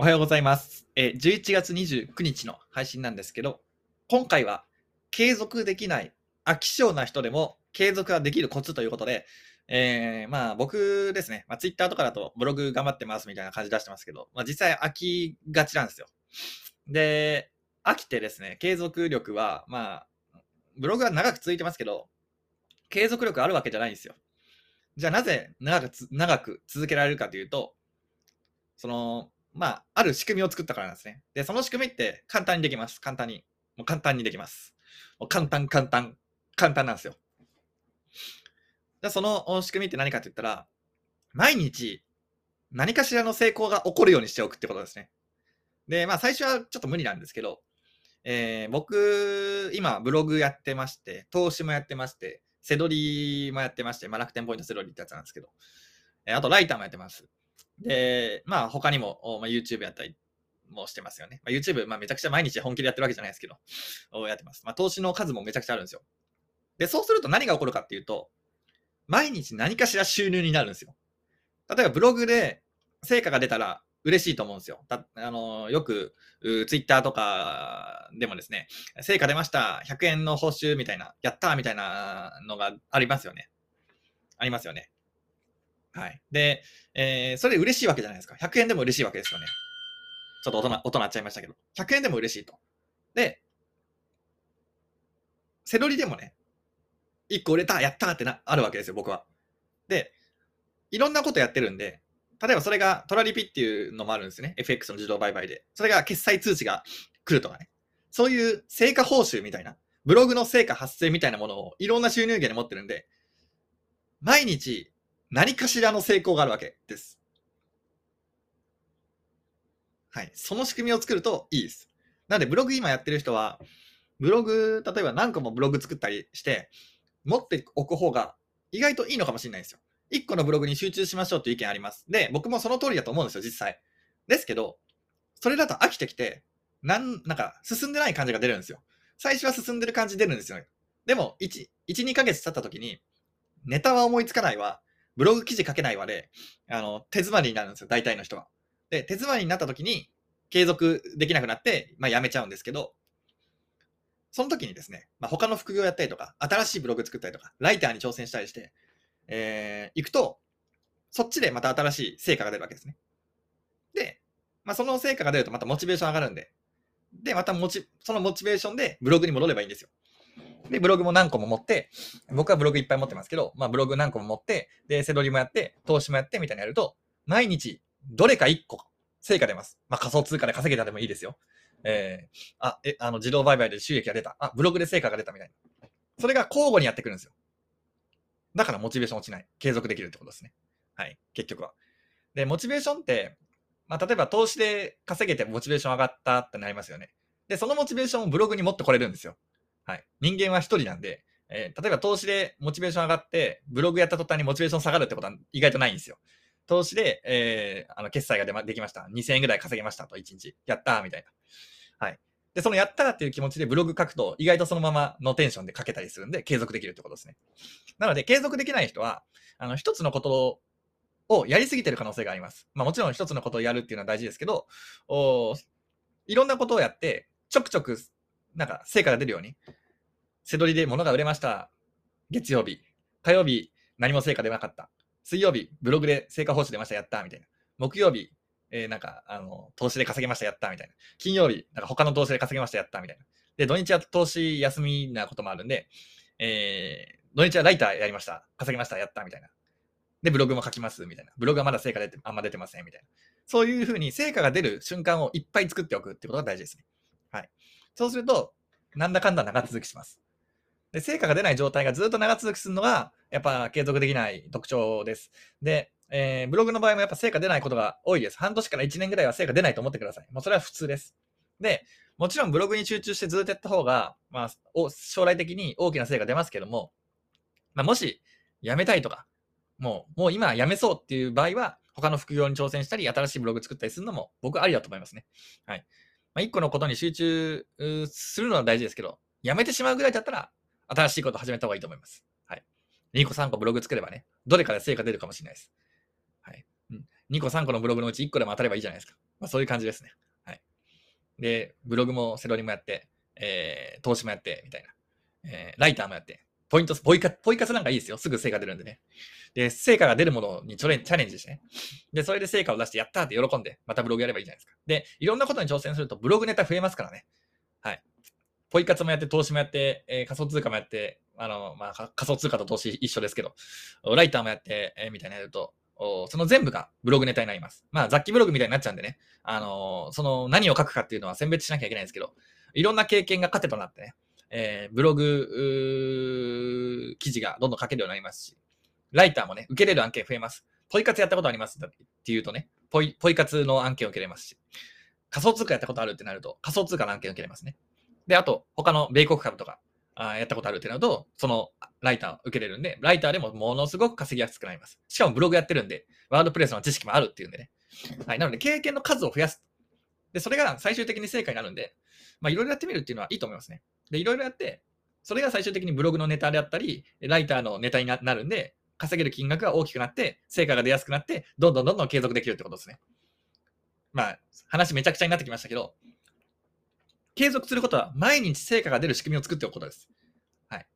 おはようございます。え11月29日の配信なんですけど、今回は継続できない飽き性な人でも継続ができるコツということで、えーまあ僕ですね、まあ、Twitter とかだとブログ頑張ってますみたいな感じ出してますけど、まあ、実際飽きがちなんですよ。で、飽きてですね、継続力は、まあ、ブログは長く続いてますけど、継続力あるわけじゃないんですよ。じゃあなぜ長く長く続けられるかというと、その、まあ、ある仕組みを作ったからなんですね。で、その仕組みって簡単にできます。簡単に。もう簡単にできます。もう簡単、簡単、簡単なんですよ。じゃあその仕組みって何かって言ったら、毎日何かしらの成功が起こるようにしておくってことですね。で、まあ最初はちょっと無理なんですけど、えー僕、今ブログやってまして、投資もやってまして、セドリもやってまして、まあ、楽天ポイントセドリってやつなんですけど、えーあとライターもやってます。で、まあ他にも、まあ、YouTube やったりもしてますよね。まあ、YouTube、まあめちゃくちゃ毎日本気でやってるわけじゃないですけど、やってます。まあ投資の数もめちゃくちゃあるんですよ。で、そうすると何が起こるかっていうと、毎日何かしら収入になるんですよ。例えばブログで成果が出たら嬉しいと思うんですよ。たあのよく、Twitter とかでもですね、成果出ました、100円の報酬みたいな、やったみたいなのがありますよね。ありますよね。はい。で、えーそれ嬉しいわけじゃないですか。100円でも嬉しいわけですよね。ちょっと音な音鳴っちゃいましたけど。100円でも嬉しいと。で、セロリでもね、1個売れた、やったってな、あるわけですよ、僕は。で、いろんなことやってるんで、例えばそれがトラリピっていうのもあるんですね。FX の自動売買で。それが決済通知が来るとかね。そういう成果報酬みたいな、ブログの成果発生みたいなものをいろんな収入源で持ってるんで、毎日何かしらの成功があるわけです。はい。その仕組みを作るといいです。なので、ブログ今やってる人は、ブログ、例えば何個もブログ作ったりして、持っておく方が意外といいのかもしれないんですよ。1個のブログに集中しましょうという意見あります。で、僕もその通りだと思うんですよ、実際。ですけど、それだと飽きてきて、なん、なんか進んでない感じが出るんですよ。最初は進んでる感じ出るんですよね。でも、1、1、2ヶ月経った時に、ネタは思いつかないわ、ブログ記事書けないわで、あの、手詰まりになるんですよ、大体の人は。で、手詰まりになった時に、継続できなくなって、まあ、やめちゃうんですけど、その時にですね、まあ、他の副業やったりとか、新しいブログ作ったりとか、ライターに挑戦したりして、えー、行くと、そっちでまた新しい成果が出るわけですね。で、まあ、その成果が出るとまたモチベーション上がるんで、で、またモチ、そのモチベーションでブログに戻ればいいんですよ。で、ブログも何個も持って、僕はブログいっぱい持ってますけど、まあ、ブログ何個も持って、で、セドリもやって、投資もやってみたいなやると、毎日どれか1個成果出ます。まあ、仮想通貨で稼げたでもいいですよ。えー、あ、え、あの、自動売買で収益が出た。あ、ブログで成果が出たみたいな。それが交互にやってくるんですよ。だからモチベーション落ちない。継続できるってことですね。はい。結局は。で、モチベーションって、まあ、例えば投資で稼げてモチベーション上がったってなりますよね。で、そのモチベーションをブログに持ってこれるんですよ。はい。人間は一人なんで、えー例えば投資でモチベーション上がって、ブログやった途端にモチベーション下がるってことは意外とないんですよ。投資で、えーあの決済が出まできました。2000円ぐらい稼げましたと、1日。やったーみたいな。はい。で、そのやったらっていう気持ちでブログ書くと、意外とそのままのテンションで書けたりするんで、継続できるってことですね。なので、継続できない人は、あの、一つのことをやりすぎてる可能性があります。まあもちろん一つのことをやるっていうのは大事ですけど、おいろんなことをやって、ちょくちょく、なんか成果が出るように、背取りで物が売れました。月曜日。火曜日、何も成果出なかった。水曜日、ブログで成果報酬出ました。やったみたいな。木曜日、えーなんか、あの、投資で稼げました。やったみたいな。金曜日、なんか他の投資で稼げました。やったみたいな。で、土日は投資休みなこともあるんで、えー土日はライターやりました。稼げました。やったみたいな。で、ブログも書きます。みたいな。ブログはまだ成果出て、あんま出てません。みたいな。そういうふうに成果が出る瞬間をいっぱい作っておくってことが大事ですね。はい。そうすると、なんだかんだ長続きします。で、成果が出ない状態がずっと長続きするのが、やっぱ継続できない特徴です。で、えーブログの場合もやっぱ成果出ないことが多いです。半年から1年ぐらいは成果出ないと思ってください。もうそれは普通です。で、もちろんブログに集中してずっとやった方が、まあ、将来的に大きな成果出ますけども、まあ、もし辞めたいとか、もう、もう今辞めそうっていう場合は、他の副業に挑戦したり、新しいブログ作ったりするのも僕ありだと思いますね。はい。まあ、一個のことに集中するのは大事ですけど、辞めてしまうぐらいだったら、新しいこと始めた方がいいと思います。はい。2個3個ブログ作ればね、どれかで成果出るかもしれないです。はい。2個3個のブログのうち1個でも当たればいいじゃないですか。まあ、そういう感じですね。はい。で、ブログもセロリもやって、えー、投資もやって、みたいな。えー、ライターもやって、ポイント、ポイ活、ポイ活なんかいいですよ。すぐ成果出るんでね。で、成果が出るものにチャレンジしてね。で、それで成果を出して、やったーって喜んで、またブログやればいいじゃないですか。で、いろんなことに挑戦すると、ブログネタ増えますからね。はい。ポイ活もやって、投資もやって、えー、仮想通貨もやって、あの、まあ、仮想通貨と投資一緒ですけど、ライターもやって、えー、みたいなやると、その全部がブログネタになります。まあ、雑記ブログみたいになっちゃうんでね、あのー、その何を書くかっていうのは選別しなきゃいけないんですけど、いろんな経験が糧となってね、えー、ブログ記事がどんどん書けるようになりますし、ライターもね、受けれる案件増えます。ポイ活やったことあります？っていうとね、ポイポイ活の案件を受けれますし、仮想通貨やったことあるってなると、仮想通貨の案件を受けれますね。で、あと、他の米国株とか、あやったことあるってなると、そのライターを受けれるんで、ライターでもものすごく稼ぎやすくなります。しかもブログやってるんで、ワードプレスの知識もあるっていうんでね。はい。なので、経験の数を増やす。で、それが最終的に成果になるんで、まあ、いろいろやってみるっていうのはいいと思いますね。で、いろいろやって、それが最終的にブログのネタであったり、ライターのネタになるんで、稼げる金額が大きくなって、成果が出やすくなって、どんどんどんどん継続できるってことですね。まあ、話めちゃくちゃになってきましたけど、継続することは毎日成果が出る仕組みを作っておくことです。はい。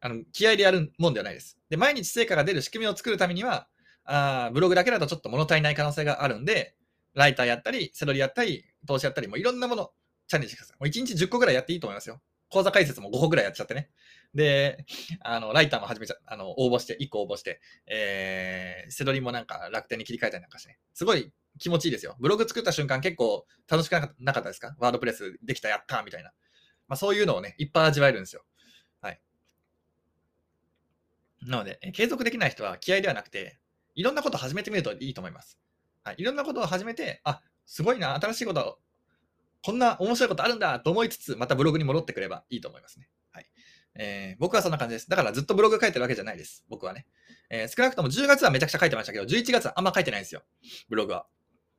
あの、気合でやるもんではないです。で、毎日成果が出る仕組みを作るためには、あブログだけだとちょっと物足りない可能性があるんで、ライターやったり、セロリやったり、投資やったり、もういろんなものチャレンジしてください。もう1日10個ぐらいやっていいと思いますよ。講座解説も5個ぐらいやっちゃってね。で、あの、ライターも始めちゃ、あの、応募して、1個応募して、えー、セドリもなんか楽天に切り替えたりなんかしてね。すごい気持ちいいですよ。ブログ作った瞬間結構楽しくなかったですか？ワードプレスできた、やったみたいな。まあそういうのをね、いっぱい味わえるんですよ。はい。なので、継続できない人は気合ではなくて、いろんなことを始めてみるといいと思います。はい。いろんなことを始めて、あ、すごいな、新しいことこんな面白いことあるんだと思いつつ、またブログに戻ってくればいいと思いますね。はい。えー、僕はそんな感じです。だからずっとブログ書いてるわけじゃないです。僕はね。えー、少なくとも10月はめちゃくちゃ書いてましたけど、11月はあんま書いてないんですよ。ブログは。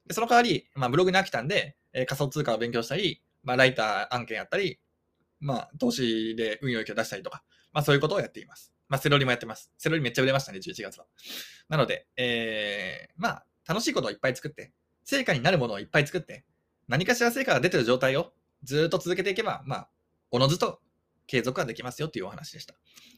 でその代わり、まあ、ブログに飽きたんで、えー、仮想通貨を勉強したり、まあ、ライター案件やったり、まあ、投資で運用益を出したりとか、まあ、そういうことをやっています。まあ、セロリもやってます。セロリめっちゃ売れましたね、11月は。なので、えー、まあ、楽しいことをいっぱい作って、成果になるものをいっぱい作って、何かしら成果が出てる状態をずっと続けていけば、まあ、おのずと継続はできますよというお話でした。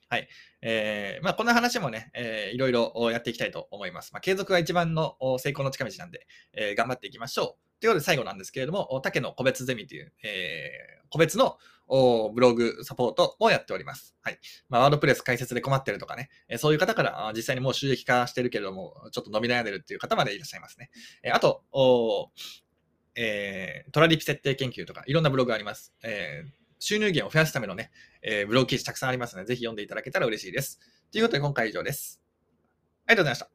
はい。えー、まあ、こんな話もね、えー、いろいろやっていきたいと思います。まあ、継続が一番の成功の近道なんで、えー、頑張っていきましょう。ということで最後なんですけれども、竹の個別ゼミという、えー、個別のブログサポートもやっております。はい。まあ、ワードプレス解説で困ってるとかね、えそういう方から実際にもう収益化してるけれども、ちょっと伸び悩んでるっていう方までいらっしゃいますね。えあと、えー、トラリピ設定研究とか、いろんなブログがあります。えー、収入源を増やすためのね、えー、ブログ記事たくさんありますので、ぜひ読んでいただけたら嬉しいです。ということで、今回以上です。ありがとうございました。